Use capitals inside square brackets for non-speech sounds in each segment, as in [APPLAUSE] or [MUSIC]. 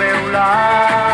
meu lar.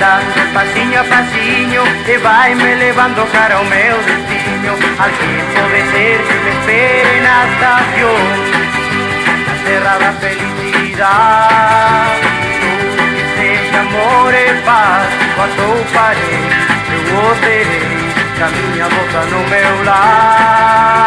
andando passinho a passinho E vai me levando cara ao meu destino. Al tempo de ser que me espera en la estación La cerrada felicidad. Dulces amores paz Quando parei, eu oderei Caminha volta no meu lar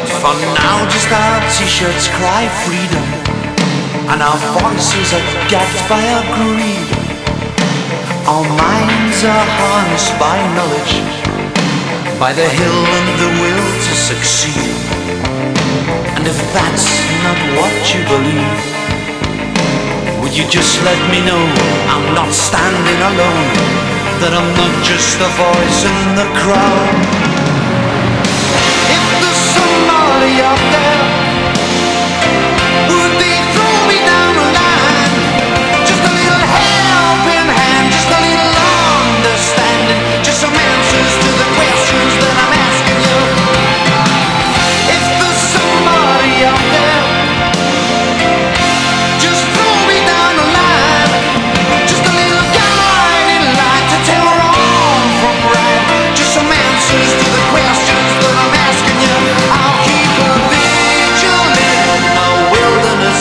But for now, just our t-shirts cry freedom, and our voices are gagged by our greed. Our minds are harnessed by knowledge, by the hill and the will to succeed. And if that's not what you believe, would you just let me know I'm not standing alone? That I'm not just a voice in the crowd? up there.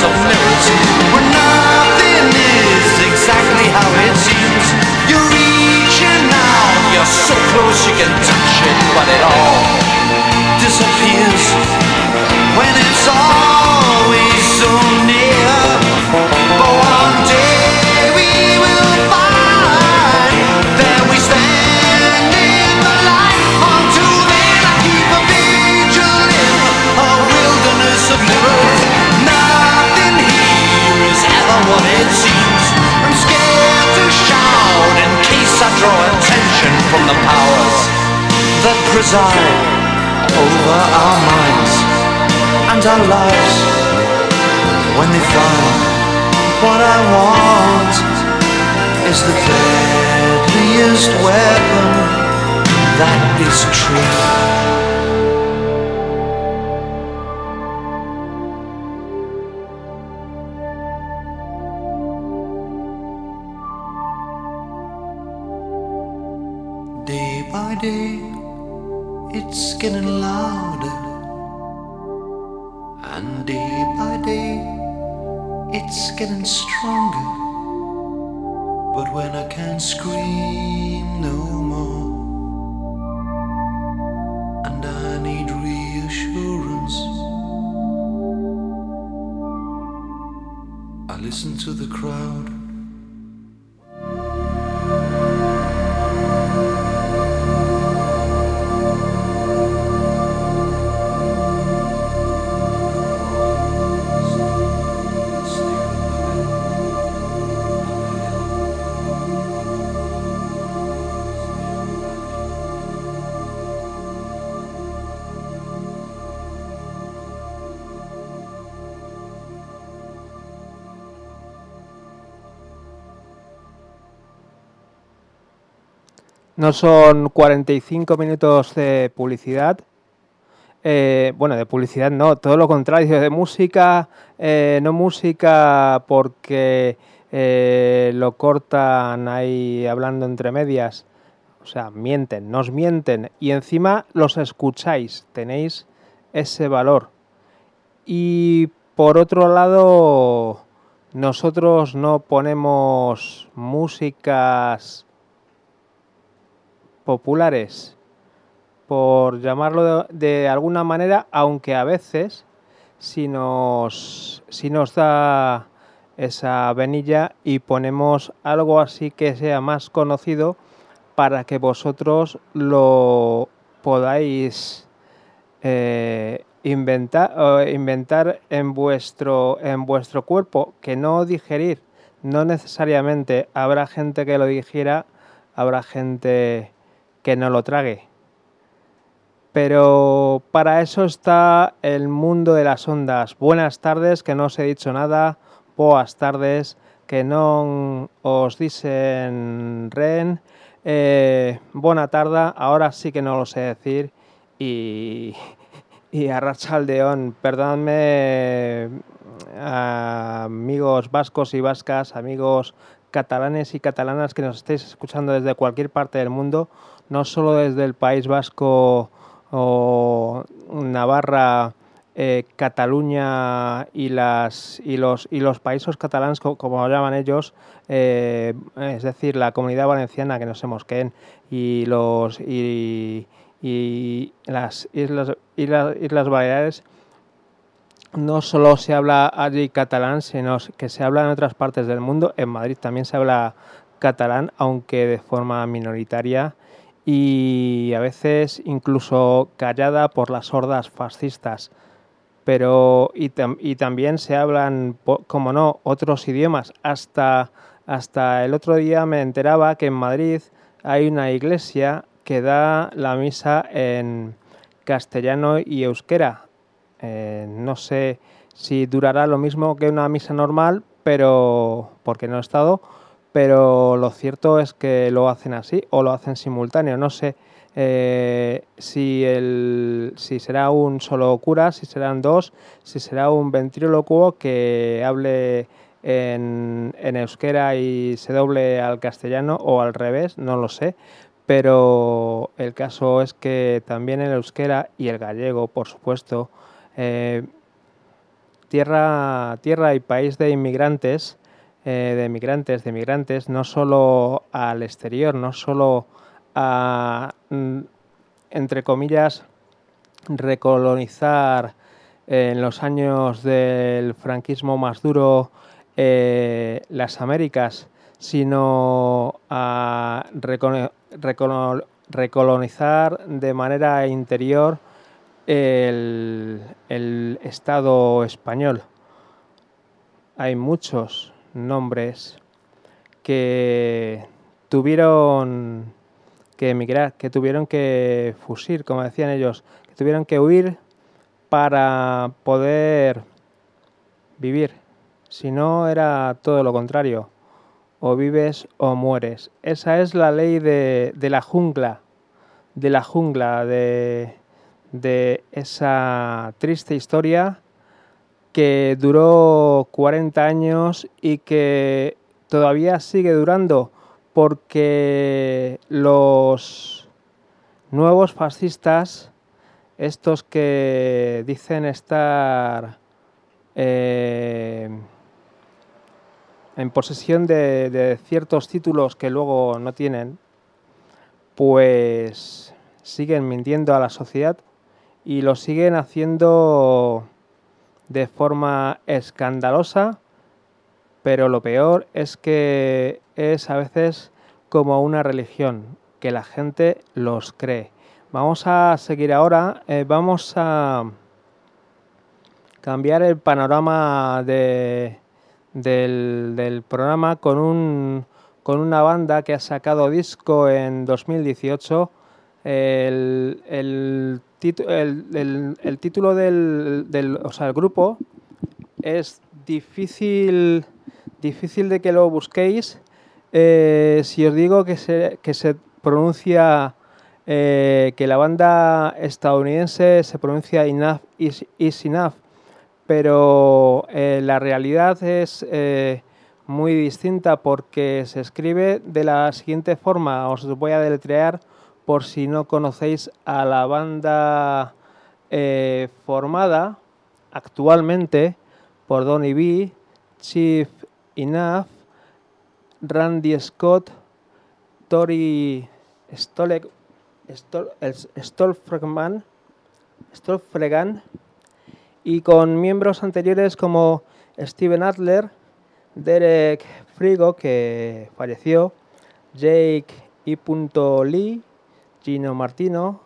of When nothing is exactly how it seems. You're reaching out, you're so close you can touch it But it all disappears when it's all there preside over our minds and our lives when they find what I want is the deadliest weapon that is true. No son 45 minutos de publicidad. Eh, bueno, de publicidad no, todo lo contrario, de música, eh, no música porque eh, lo cortan ahí hablando entre medias. O sea, mienten, nos mienten y encima los escucháis, tenéis ese valor. Y por otro lado, nosotros no ponemos músicas populares, por llamarlo de, alguna manera, aunque a veces si nos, si nos da esa venilla y ponemos algo así que sea más conocido para que vosotros lo podáis eh, inventar, inventar en, vuestro, en vuestro cuerpo, que no digerir. No necesariamente habrá gente que lo digiera, habrá gente que no lo trague. Pero para eso está el mundo de las ondas. Buenas tardes, que no os he dicho nada. Boas tardes, que no os dicen ren. Eh, buena tarde, ahora sí que no lo sé decir. Y, [LAUGHS] y a Rachaldeón, perdonadme, amigos vascos y vascas, amigos catalanes y catalanas que nos estéis escuchando desde cualquier parte del mundo no solo desde el País Vasco o Navarra, eh, Cataluña y, las, y, los, y los países catalanes, como, llaman ellos, eh, es decir, la comunidad valenciana, que no sé qué, y, los, y, y las Islas, islas, islas no solo se habla allí catalán, sino que se habla en otras partes del mundo. En Madrid también se habla catalán, aunque de forma minoritaria y a veces incluso callada por las hordas fascistas. Pero y, también se hablan, como no, otros idiomas. Hasta, hasta el otro día me enteraba que en Madrid hay una iglesia que da la misa en castellano y euskera. Eh, no sé si durará lo mismo que una misa normal, pero porque no he estado, pero lo cierto es que lo hacen así o lo hacen simultáneo. No sé eh, si, el, si será un solo cura, si serán dos, si será un ventrílocuo que hable en, en euskera y se doble al castellano o al revés, no lo sé. Pero el caso es que también el euskera y el gallego, por supuesto, eh, tierra, tierra y país de inmigrantes, eh, de migrantes, de migrantes, no solo al exterior, no solo a, mm, entre comillas, recolonizar en los años del franquismo más duro eh, las Américas, sino a recolonizar de manera interior el Estado español. Hay muchos, nombres que tuvieron que emigrar, que tuvieron que fusir, como decían ellos, que tuvieron que huir para poder vivir. Si no, era todo lo contrario. O vives o mueres. Esa es la ley de, de la jungla, de la jungla, de, de esa triste historia que duró 40 años y que todavía sigue durando porque los, nuevos fascistas, estos que dicen estar eh, en posesión de, ciertos títulos que luego no tienen, pues siguen mintiendo a la sociedad y lo siguen haciendo de forma escandalosa, pero lo peor es que es a veces como una religión, que la gente los cree. Vamos a seguir ahora, eh, vamos a cambiar el panorama de, del, programa con, un, con una banda que ha sacado disco en 2018. El, el, el, título del, o sea, el grupo es difícil, difícil de que lo busquéis. Eh, si os digo que se, que se pronuncia, eh, que la banda estadounidense se pronuncia Enough is, Enough pero eh, la realidad es muy distinta porque se escribe de la siguiente forma, os voy a deletrear por si no conocéis a la banda eh, formada actualmente por Donny B, Chief Enough, Randy Scott, Tori Stolek, y con miembros anteriores como Steven Adler, Derek Frigo, que falleció, Jake I. Lee, Gino Martino,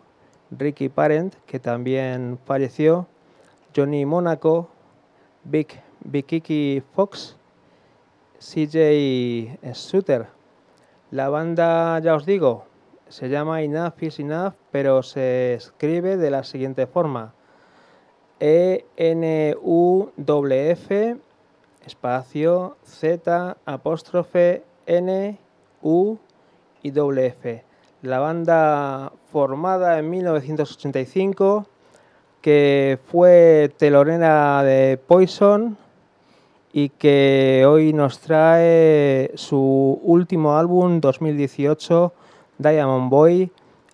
Ricky Parent, que también falleció, Johnny Monaco, Big Kiki Fox, CJ Suter. La banda, ya os digo, se llama Enough is Enough, pero se escribe de la siguiente forma. E-N-U-F, espacio Z, apóstrofe N, U y F. La banda formada en 1985, que fue telonera de Poison y que hoy nos trae su último álbum 2018, Diamond Boy,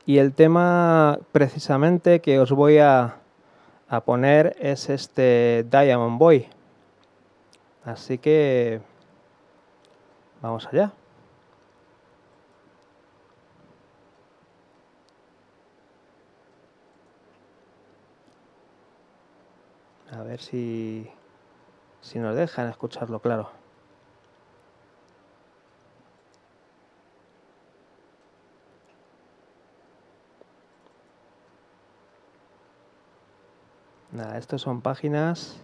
y el tema precisamente que os voy a a poner es este Diamond Boy. Así que vamos allá. A ver si, si nos dejan escucharlo, claro. Nada, estas son páginas.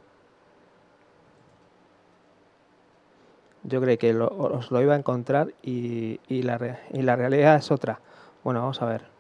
Yo creí que os lo iba a encontrar y, y, la, y la realidad es otra. Bueno, vamos a ver.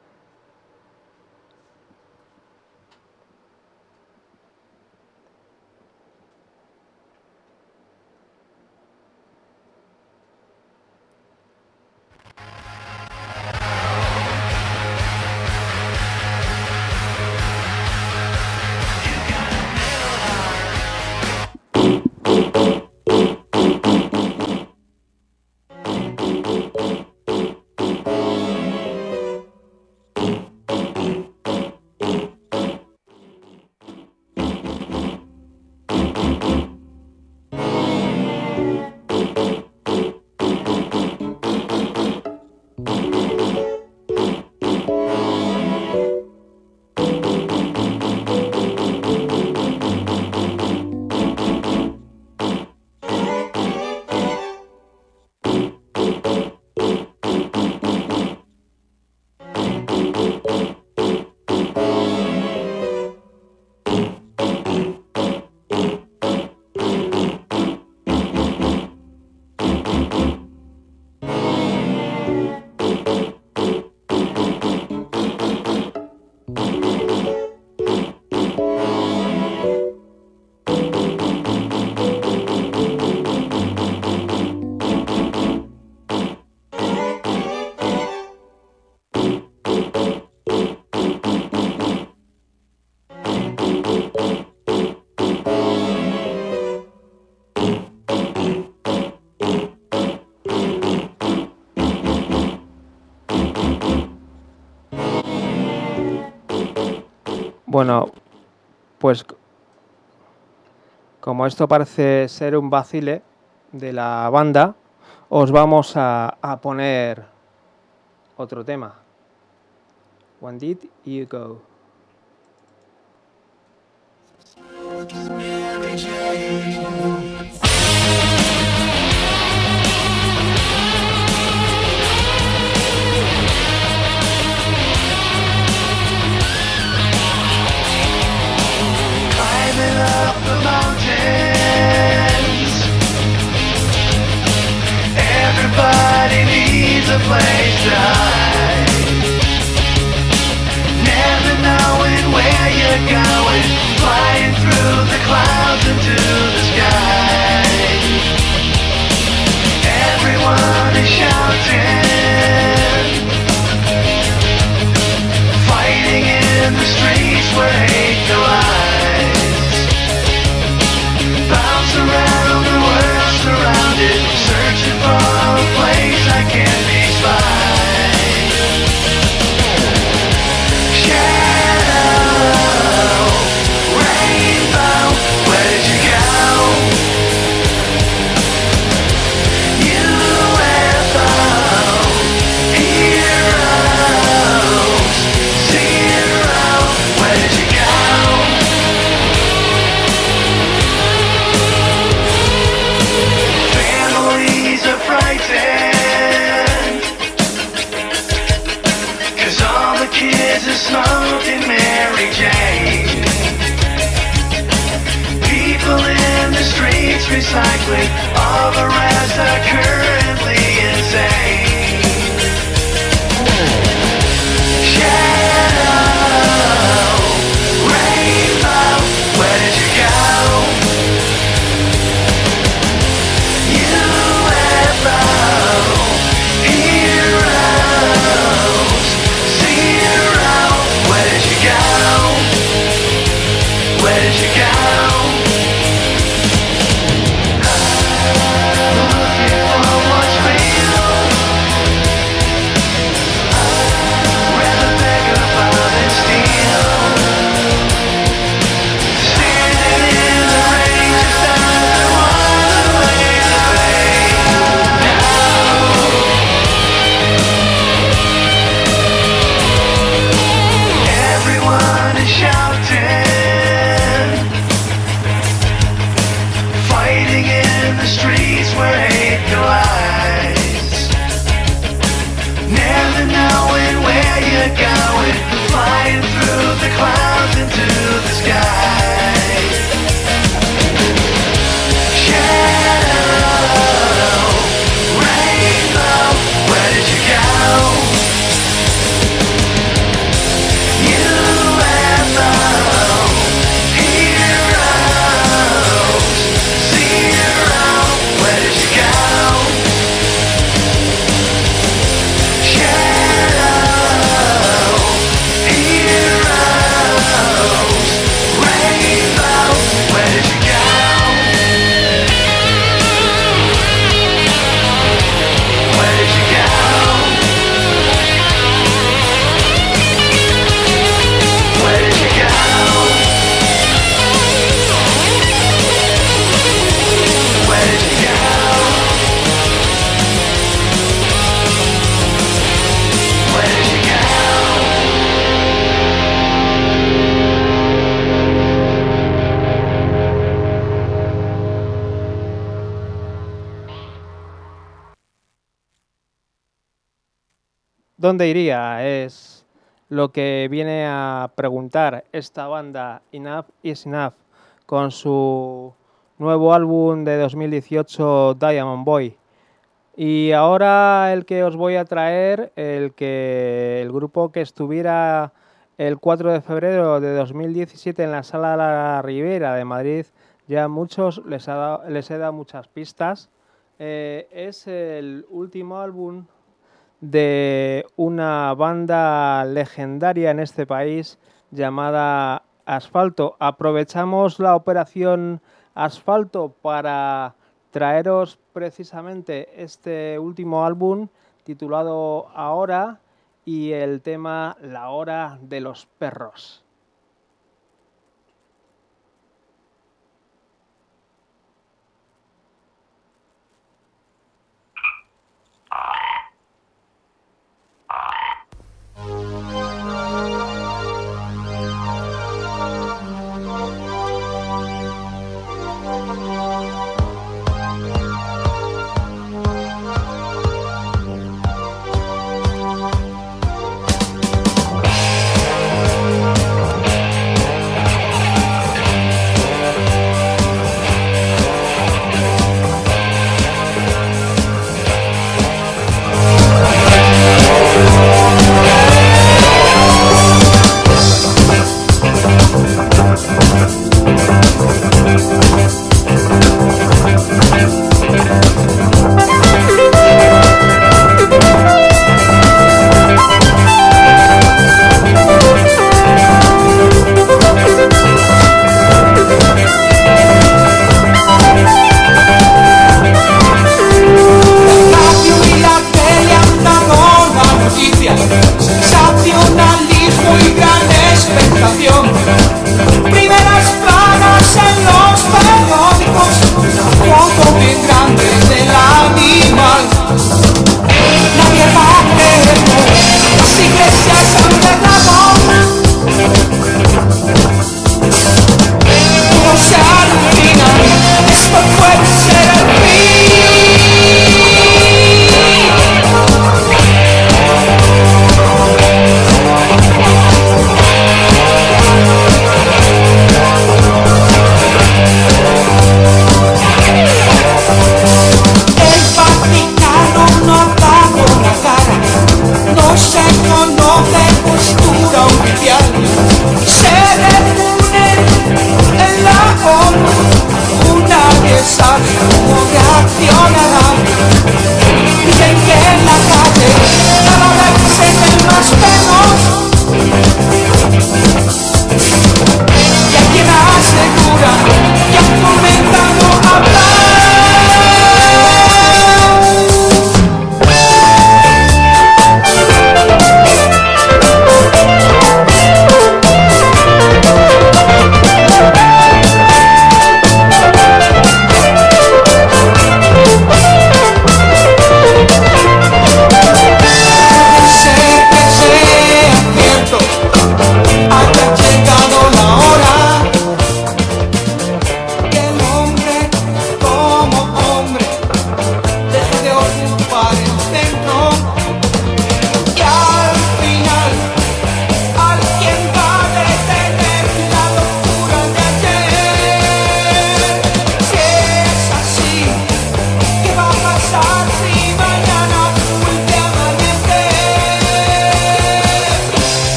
Bueno, pues como esto parece ser un vacile de la banda, os vamos a, poner otro tema. When did you go? ¿Dónde iría? Es lo que viene a preguntar esta banda Enough is Enough con su nuevo álbum de 2018 Diamond Boy. Y ahora el que os voy a traer, el que el grupo que estuviera el 4 de febrero de 2017 en la Sala La Ribera de Madrid, ya muchos les, ha les he dado muchas pistas. Eh, es el último álbum de una banda legendaria en este país llamada Asfalto. Aprovechamos la operación Asfalto para traeros precisamente este último álbum titulado Ahora y el tema La hora de los perros. Música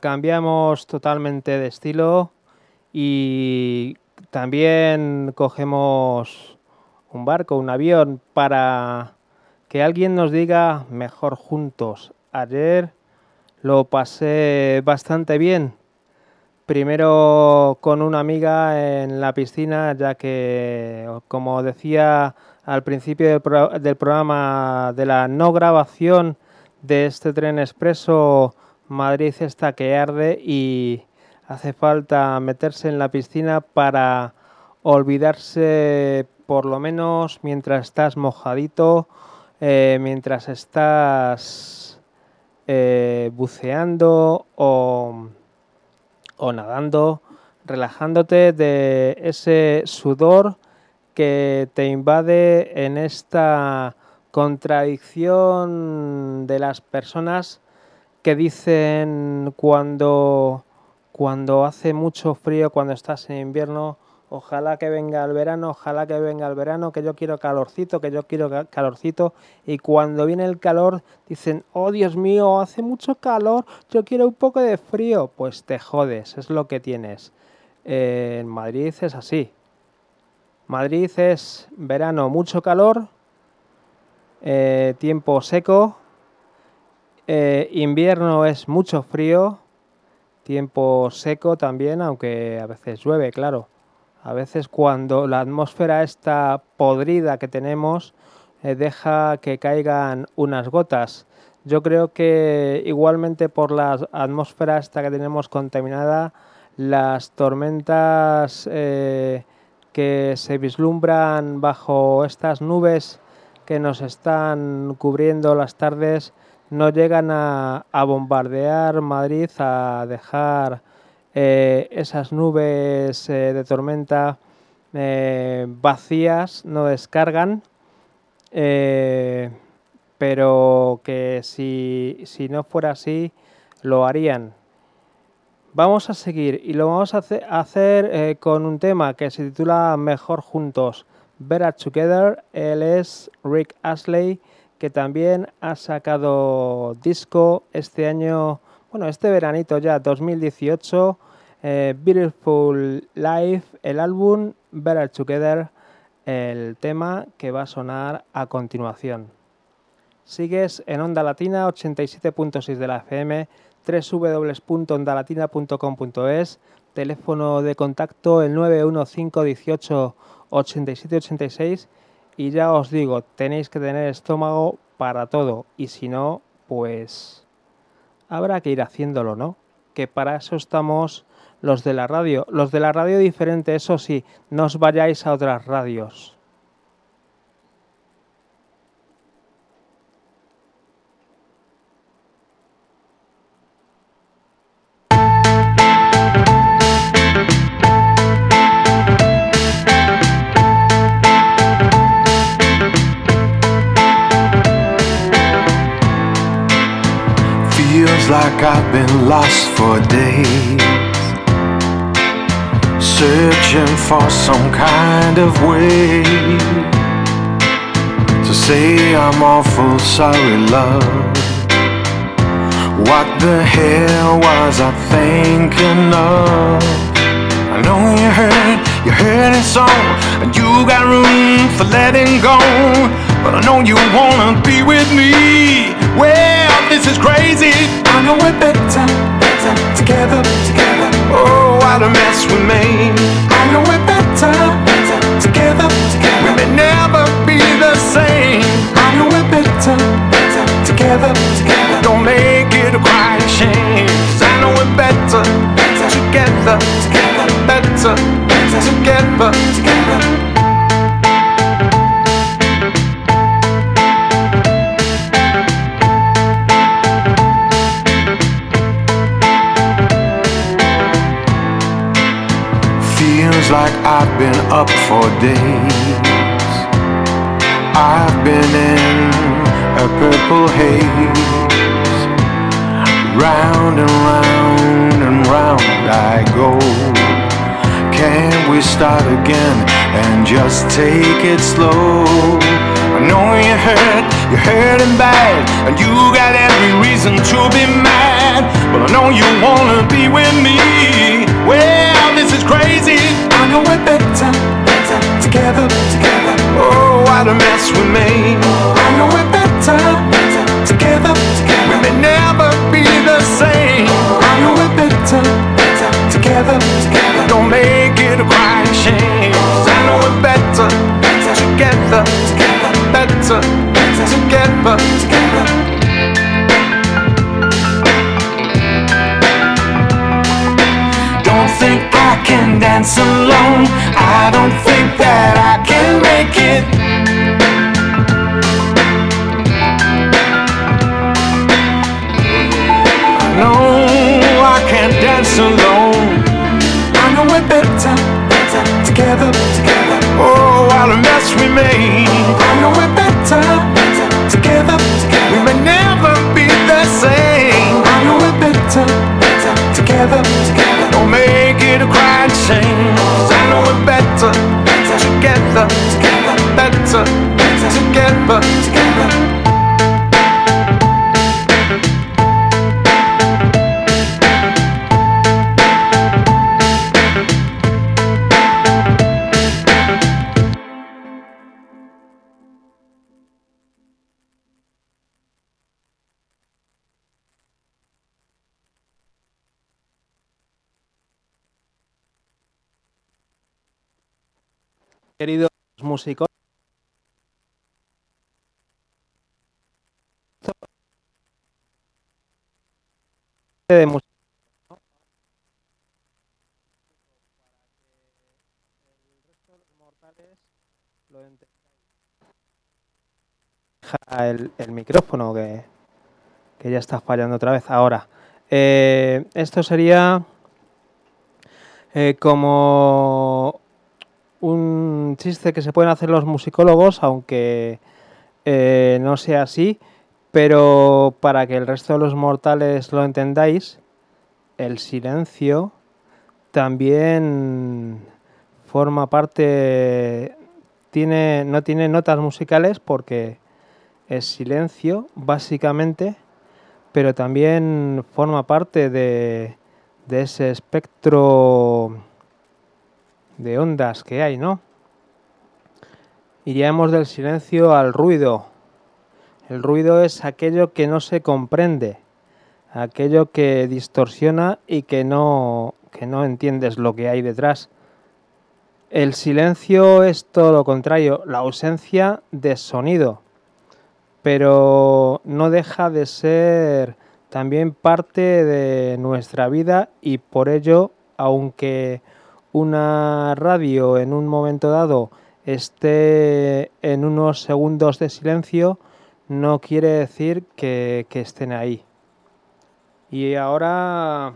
cambiamos totalmente de estilo y también cogemos un barco, un avión para que alguien nos diga mejor juntos. Ayer lo pasé bastante bien. Primero con una amiga en la piscina, ya que, como decía al principio del, programa de la no grabación de este tren expreso, Madrid está que arde y hace falta meterse en la piscina para olvidarse por lo menos mientras estás mojadito, eh, mientras estás eh, buceando o, o nadando, relajándote de ese sudor que te invade en esta contradicción de las personas que dicen cuando, cuando hace mucho frío, cuando estás en invierno, ojalá que venga el verano, ojalá que venga el verano, que yo quiero calorcito, que yo quiero calorcito. Y cuando viene el calor, dicen, oh Dios mío, hace mucho calor, yo quiero un poco de frío. Pues te jodes, es lo que tienes. en Madrid es así. Madrid es verano, mucho calor, eh, tiempo seco, eh, invierno es mucho frío, tiempo seco también, aunque a veces llueve, claro. A veces cuando la atmósfera está podrida que tenemos, eh, deja que caigan unas gotas. Yo creo que igualmente por la atmósfera esta que tenemos contaminada, las tormentas eh, que se vislumbran bajo estas nubes que nos están cubriendo las tardes no llegan a, bombardear Madrid, a dejar eh, esas nubes eh, de tormenta vacías, no descargan, pero que si, si no fuera así, lo harían. Vamos a seguir y lo vamos a hacer eh, con un tema que se titula Mejor Juntos, Better Together. Él es Rick Astley, que también ha sacado disco este año, bueno, este veranito ya, 2018. Eh, Beautiful Life, el álbum Better Together, el tema que va a sonar a continuación. Sigues en Onda Latina 87.6 de la FM www.ondalatina.com.es, teléfono de contacto el 915 18 87 86 y ya os digo, tenéis que tener estómago para todo y si no, pues habrá que ir haciéndolo, ¿no? Que para eso estamos los de la radio. Los de la radio diferente, eso sí, no os vayáis a otras radios. Like I've been lost for days, searching for some kind of way to say I'm awful sorry, love. What the hell was I thinking of? I know you heard, you heard it so, and you got room for letting go. But I know you wanna be with me. Well, this is crazy. I know we're better, better together, together. Oh, what a mess we made. I know we're better, better together, together. We may never be the same. I know we're better, better together, together. Don't make it a crying shame. I know we're better, better together, together. Better, better together, together. I've been up for days. I've been in a purple haze. Round and round and round I go. Can we start again and just take it slow? I know you're hurt, you're hurting bad, and you got every reason to be mad. But I know you wanna be with me. Well, this is crazy I know we're better, better together, together. Oh, what a mess we made. I know we're better, better together, together. We may never be the same. I know we're better, better together, together. Don't make it a crying shame. I know we're better. Better together, together. can dance alone. I don't think that I can make it. No, I can't dance alone. I know we're better, better together, together. Oh, a mess we made. I know we're better, better together, together. We may never be the same. I know we're better, better together, together. Don't make it a crime change. I know we're better, better together, together, better, better together, together. queridos músicos, de música. El, el, micrófono que, que, ya está fallando otra vez. Ahora, eh, esto sería eh, como un chiste que se pueden hacer los musicólogos, aunque eh, no sea así, pero para que el resto de los mortales lo entendáis, el silencio también forma parte, tiene, no tiene notas musicales porque es silencio, básicamente, pero también forma parte de, de ese espectro de ondas que hay, ¿no? Iríamos del silencio al ruido. El ruido es aquello que no se comprende, aquello que distorsiona y que no, que no entiendes lo que hay detrás. El silencio es todo lo contrario, la ausencia de sonido, pero no deja de ser también parte de nuestra vida y por ello, aunque una radio en un momento dado esté en unos segundos de silencio, no quiere decir que, estén ahí. Y ahora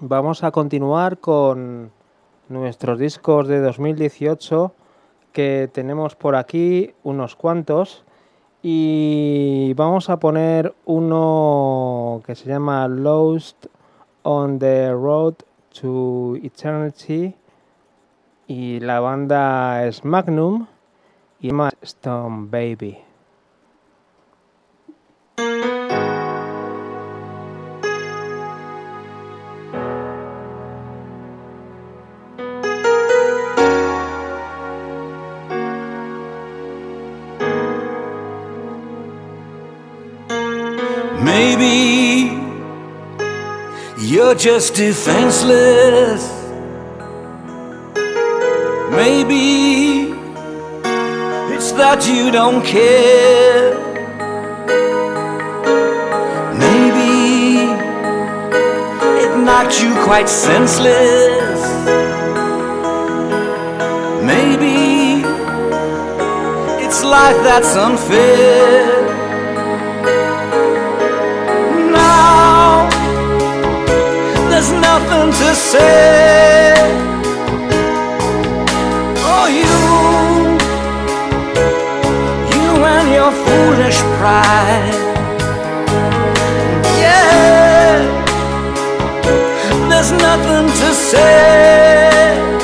vamos a continuar con nuestros discos de 2018 que tenemos por aquí unos cuantos y vamos a poner uno que se llama Lost on the Road to Eternity y la banda es Magnum y Stone Baby. You're just defenseless. Maybe it's that you don't care. Maybe it knocked you quite senseless. Maybe it's life that's unfair. Nothing to say. Oh, you, you and your foolish pride. Yeah, there's nothing to say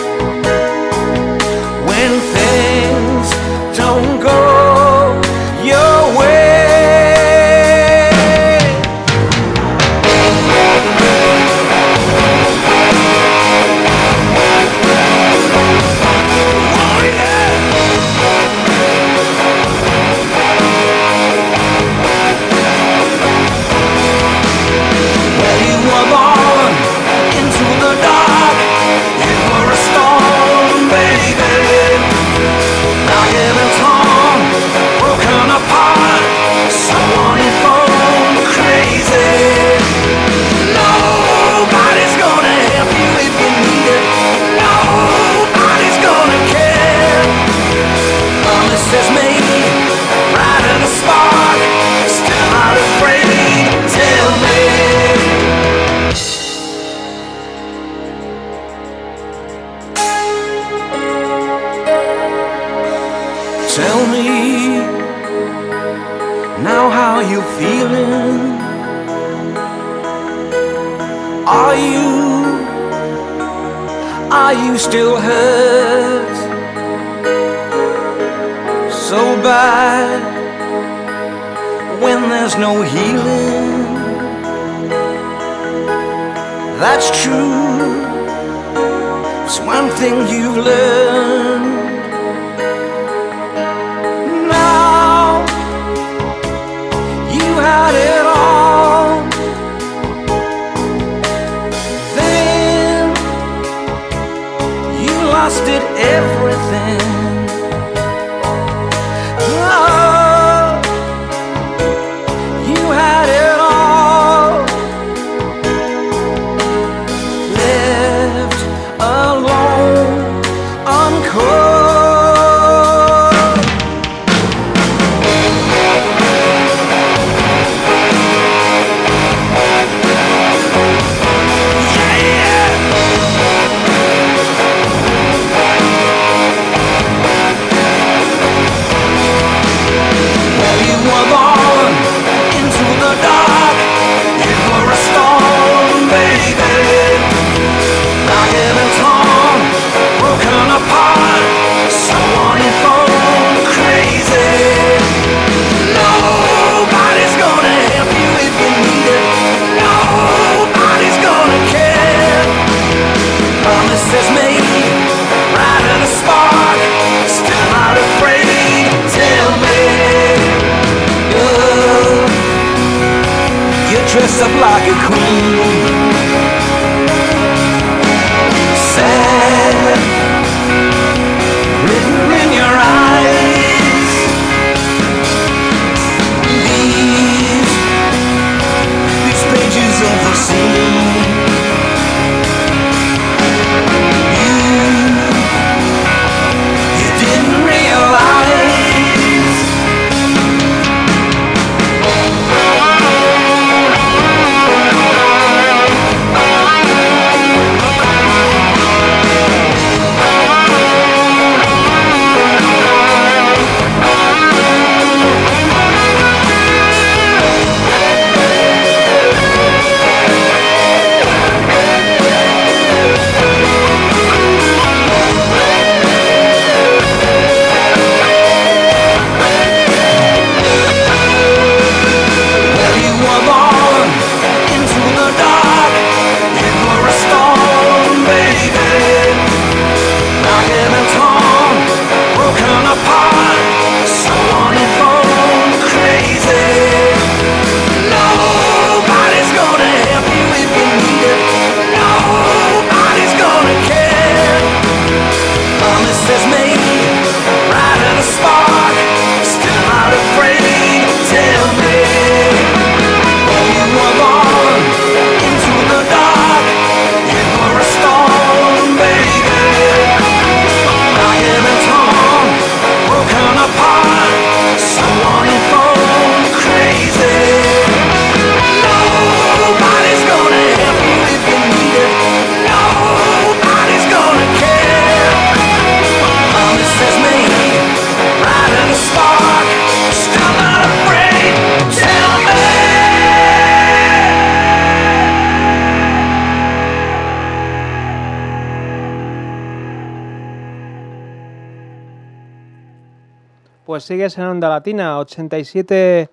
sigues en Onda Latina, 87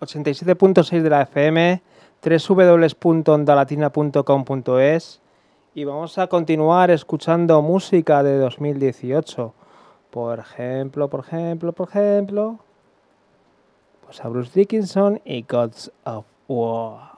87.6 de la FM, www.ondalatina.com.es y vamos a continuar escuchando música de 2018. Por ejemplo, por ejemplo, por ejemplo, pues a Bruce Dickinson y Gods of War.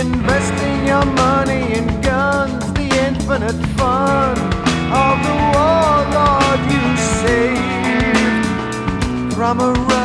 Investing your money in guns, the infinite fun of the warlord you save from a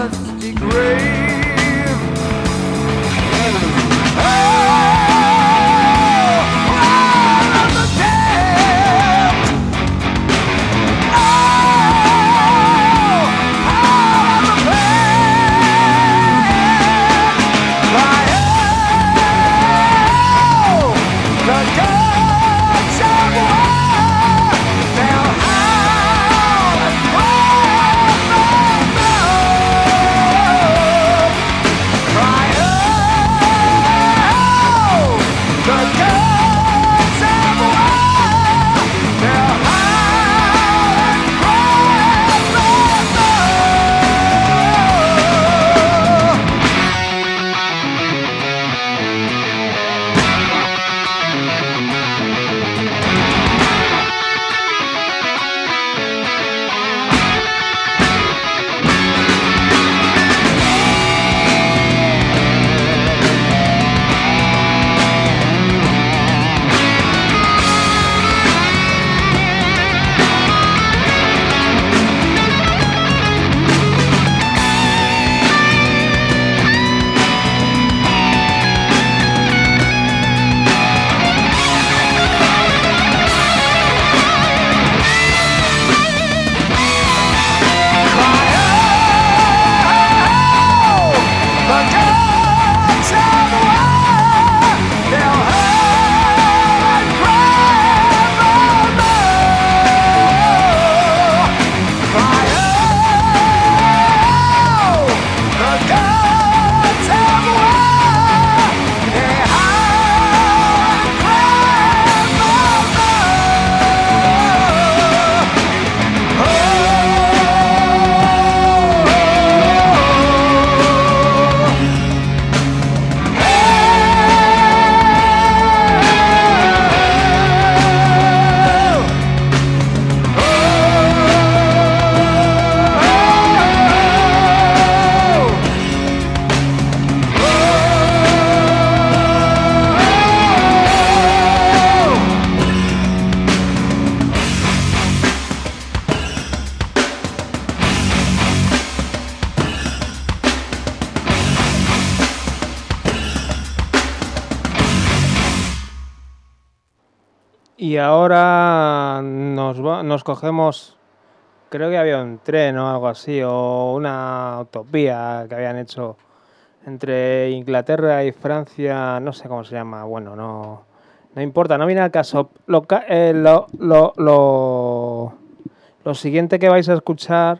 cogemos, creo que había un tren o algo así, o una utopía que habían hecho entre Inglaterra y Francia, no sé cómo se llama, bueno, no, no importa, no viene al caso. Lo, eh, lo, lo, lo, siguiente que vais a escuchar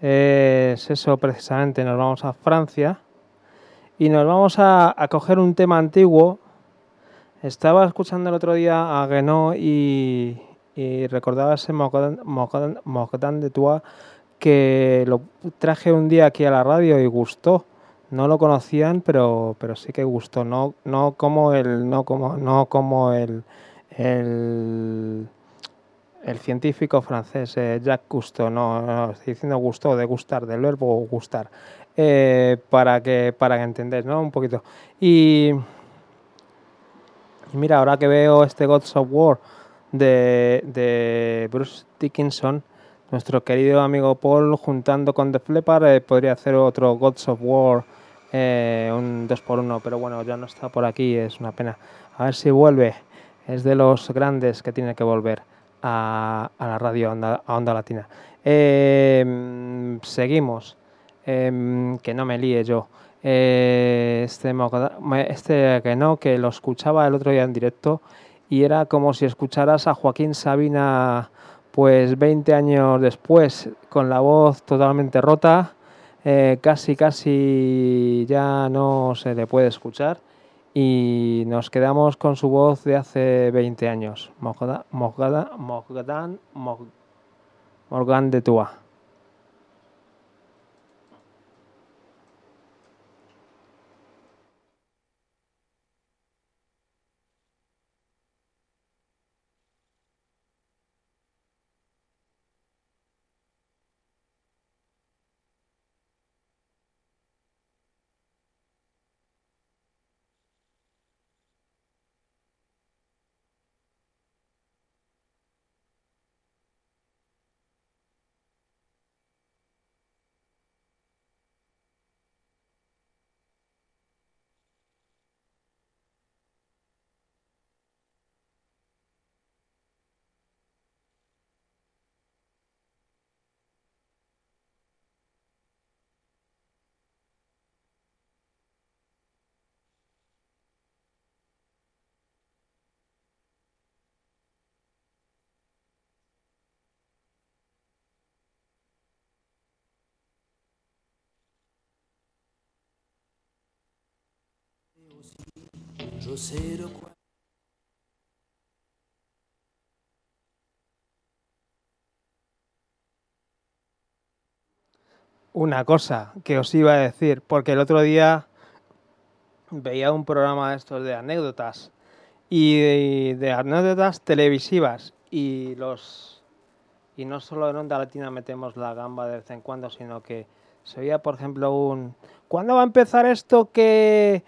es eso precisamente, nos vamos a Francia y nos vamos a, coger un tema antiguo estaba escuchando el otro día a Guénot y, recordaba ese Mogdan de Tua que lo traje un día aquí a la radio y gustó. No lo conocían, pero, pero sí que gustó. No, no como el, no como, no como el, el, científico francés eh, Jacques Cousteau, no, estoy diciendo gustó, de gustar, del verbo gustar, eh, para que para que entendáis, ¿no? Un poquito. Y y mira, ahora que veo este Gods of War de, Bruce Dickinson, nuestro querido amigo Paul, juntando con The Flipper, eh, podría hacer otro Gods of War, eh, un 2x1, pero bueno, ya no está por aquí, es una pena. A ver si vuelve, es de los grandes que tiene que volver a, la radio, a Onda, Latina. Em, seguimos, em, que no me líe yo. Eh, este, este que no, que lo escuchaba el otro día en directo y era como si escucharas a Joaquín Sabina pues 20 años después con la voz totalmente rota, eh, casi casi ya no se le puede escuchar y nos quedamos con su voz de hace 20 años, Morgan de Tua. Una cosa que os iba a decir, porque el otro día veía un programa de estos de anécdotas y de, anécdotas televisivas y los y no solo en Onda Latina metemos la gamba de vez en cuando, sino que se veía, por ejemplo, un ¿cuándo va a empezar esto que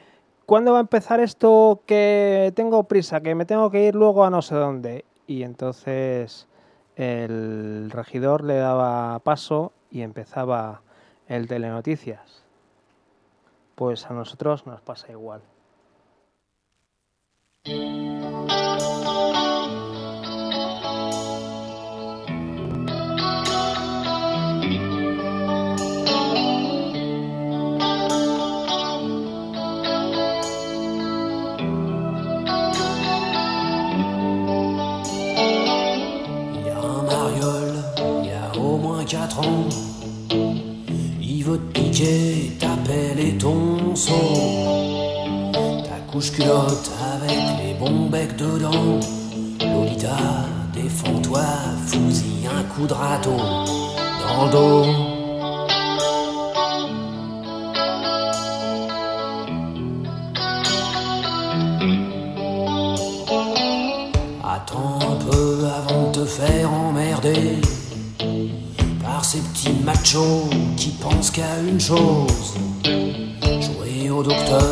¿cuándo va a empezar esto que tengo prisa, que me tengo que ir luego a no sé dónde? Y entonces el regidor le daba paso y empezaba el telenoticias. Pues a nosotros nos pasa igual. francs. Yves Piquet t'appelle et ton seau. Ta couche culotte avec les bons becs dedans. Lolita, défends-toi, fousille un coup de râteau dans le dos. Qui pensent qu'à une chose jouer au docteur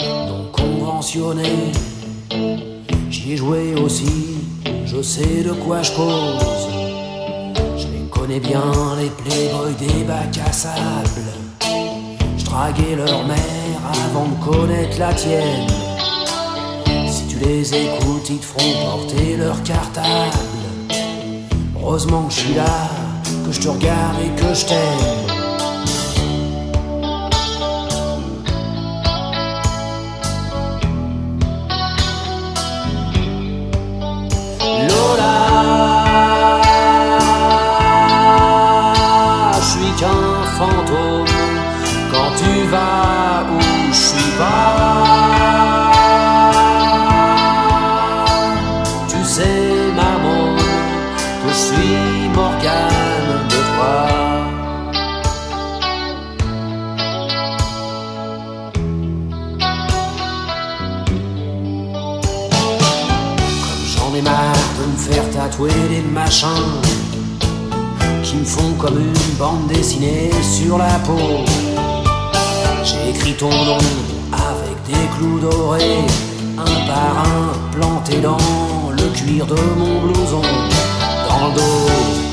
non conventionné. J'y ai joué aussi, je sais de quoi je cause. Je les connais bien, les playboys des bacs à sable. Je draguais leur mère avant de connaître la tienne. Si tu les écoutes, ils te feront porter leur cartable. Heureusement que je suis là, que je te regarde et que je t'aime. Comme une bande dessinée sur la peau. J'ai écrit ton nom avec des clous dorés, un par un planté dans le cuir de mon blouson, dans le dos.